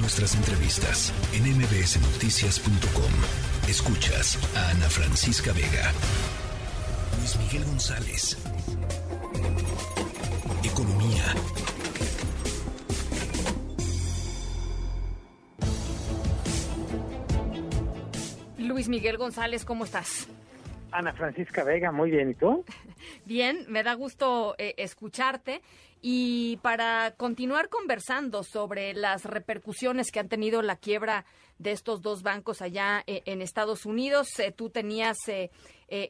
Nuestras entrevistas en mbsnoticias.com. Escuchas a Ana Francisca Vega. Luis Miguel González. Economía. Luis Miguel González, ¿cómo estás? Ana Francisca Vega, muy bien, ¿y tú? Bien, me da gusto eh, escucharte y para continuar conversando sobre las repercusiones que han tenido la quiebra de estos dos bancos allá eh, en Estados Unidos, eh, tú tenías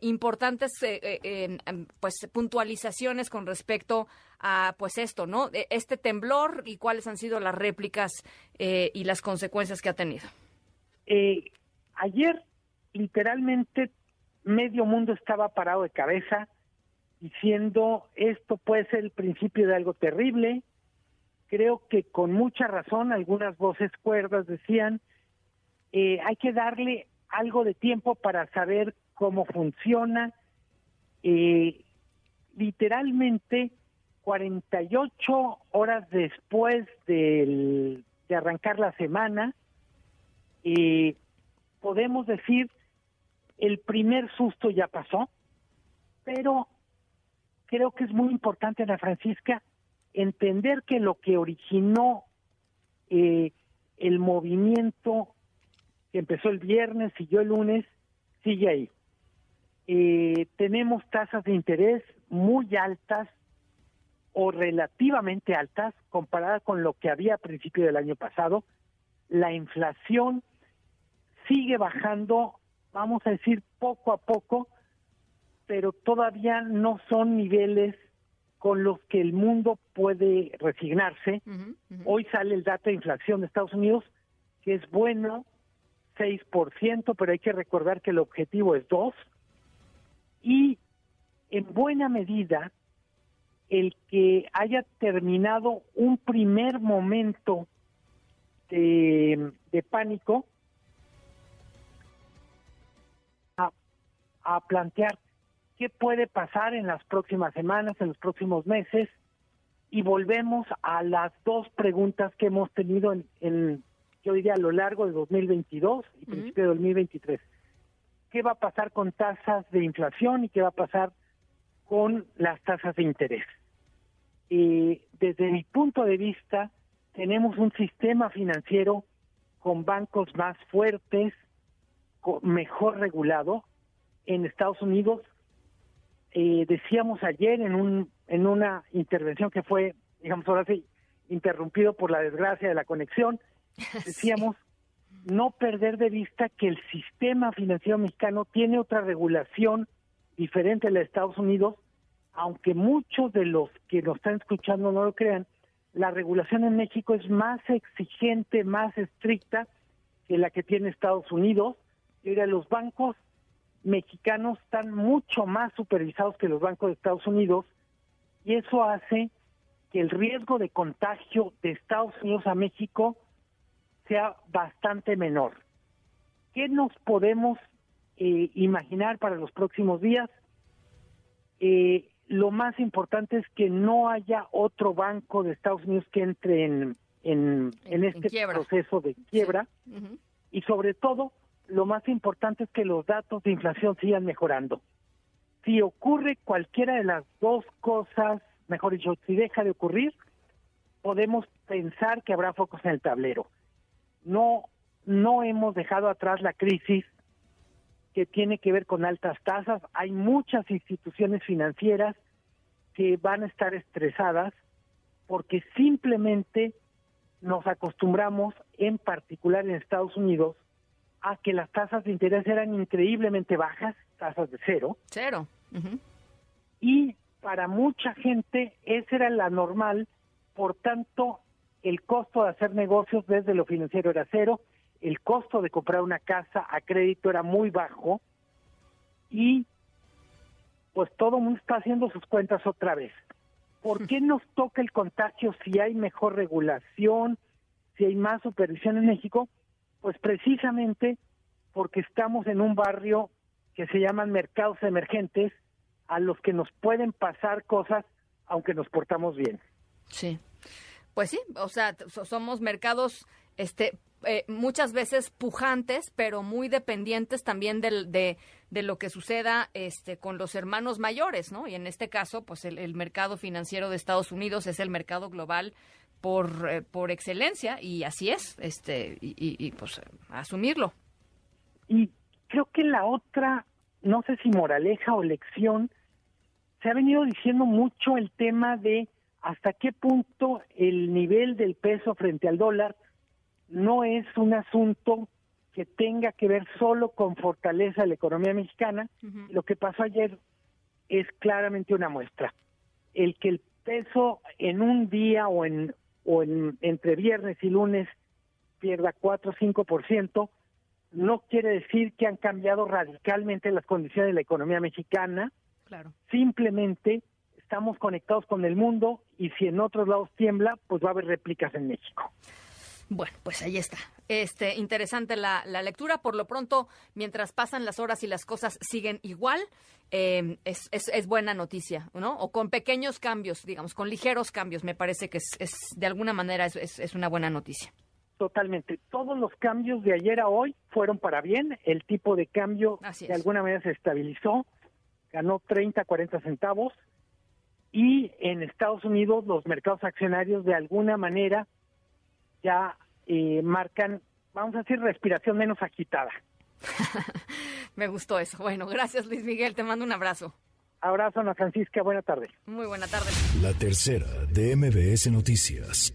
importantes pues puntualizaciones con respecto a pues esto, ¿no? Este temblor y cuáles han sido las réplicas y las consecuencias que ha tenido. ayer literalmente medio mundo estaba parado de cabeza diciendo esto puede ser el principio de algo terrible. Creo que con mucha razón algunas voces cuerdas decían eh, hay que darle algo de tiempo para saber cómo funciona. Eh, literalmente 48 horas después de arrancar la semana, eh, podemos decir el primer susto ya pasó, pero creo que es muy importante, Ana Francisca, entender que lo que originó eh, el movimiento que empezó el viernes, siguió el lunes, sigue ahí. Eh, tenemos tasas de interés muy altas o relativamente altas comparada con lo que había a principio del año pasado. La inflación sigue bajando vamos a decir, poco a poco, pero todavía no son niveles con los que el mundo puede resignarse. Hoy sale el dato de inflación de Estados Unidos, que es bueno, 6%, pero hay que recordar que el objetivo es 2%. Y en buena medida, el que haya terminado un primer momento de, de pánico a plantear qué puede pasar en las próximas semanas, en los próximos meses, y volvemos a las dos preguntas que hemos tenido en, yo diría, a lo largo de 2022 y principio de 2023. ¿Qué va a pasar con tasas de inflación y qué va a pasar con las tasas de interés? Y desde mi punto de vista, tenemos un sistema financiero con bancos más fuertes, mejor regulado, en Estados Unidos. Eh, decíamos ayer en un en una intervención que fue, digamos ahora sí, interrumpido por la desgracia de la conexión, decíamos no perder de vista que el sistema financiero mexicano tiene otra regulación diferente a la de Estados Unidos, aunque muchos de los que nos están escuchando no lo crean, la regulación en México es más exigente, más estricta que la que tiene Estados Unidos. Y los bancos mexicanos están mucho más supervisados que los bancos de Estados Unidos y eso hace que el riesgo de contagio de Estados Unidos a México sea bastante menor. ¿Qué nos podemos eh, imaginar para los próximos días? Eh, lo más importante es que no haya otro banco de Estados Unidos que entre en, en, este proceso de quiebra y sobre todo lo más importante es que los datos de inflación sigan mejorando. Si ocurre cualquiera de las dos cosas, mejor dicho, si deja de ocurrir, podemos pensar que habrá focos en el tablero. No, no hemos dejado atrás la crisis que tiene que ver con altas tasas. Hay muchas instituciones financieras que van a estar estresadas porque simplemente nos acostumbramos, en particular en Estados Unidos, a que las tasas de interés eran increíblemente bajas, tasas de cero. Cero. Y para mucha gente esa era la normal, por tanto el costo de hacer negocios desde lo financiero era cero, el costo de comprar una casa a crédito era muy bajo y pues todo el mundo está haciendo sus cuentas otra vez. ¿Por qué nos toca el contagio si hay mejor regulación, si hay más supervisión en México? Pues precisamente porque estamos en un barrio que se llaman mercados emergentes a los que nos pueden pasar cosas aunque nos portamos bien. Sí. Pues sí, o sea, somos mercados este, eh, muchas veces pujantes, pero muy dependientes también del, de, de, lo que suceda este, con los hermanos mayores, ¿no? Y en este caso, pues el, mercado financiero de Estados Unidos es el mercado global por, eh, por excelencia y así es, este, y, y, pues asumirlo. Y creo que la otra, no sé si moraleja o lección, se ha venido diciendo mucho el tema de hasta qué punto el nivel del peso frente al dólar no es un asunto que tenga que ver solo con fortaleza de la economía mexicana. Lo que pasó ayer es claramente una muestra. El que el peso en un día o en o en, entre viernes y lunes pierda 4 o 5%, no quiere decir que han cambiado radicalmente las condiciones de la economía mexicana. Claro. Simplemente estamos conectados con el mundo y si en otros lados tiembla, pues va a haber réplicas en México. Bueno, pues ahí está. Este, interesante la, lectura. Por lo pronto, mientras pasan las horas y las cosas siguen igual, eh, es, es, buena noticia, ¿no? O con pequeños cambios, digamos, con ligeros cambios, me parece que es, es de alguna manera es, es, una buena noticia. Totalmente. Todos los cambios de ayer a hoy fueron para bien. El tipo de cambio de alguna manera se estabilizó, ganó 30, 40 centavos. Y en Estados Unidos los mercados accionarios de alguna manera ya eh, marcan, vamos a decir, respiración menos agitada. Me gustó eso. Bueno, gracias Luis Miguel, te mando un abrazo. Abrazo, Ana Francisca, buena tarde. Muy buena tarde. La tercera de MBS Noticias.